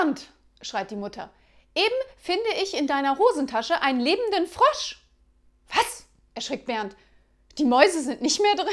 Bernd, schreit die Mutter, eben finde ich in deiner Hosentasche einen lebenden Frosch. Was? erschrickt Bernd. Die Mäuse sind nicht mehr drin.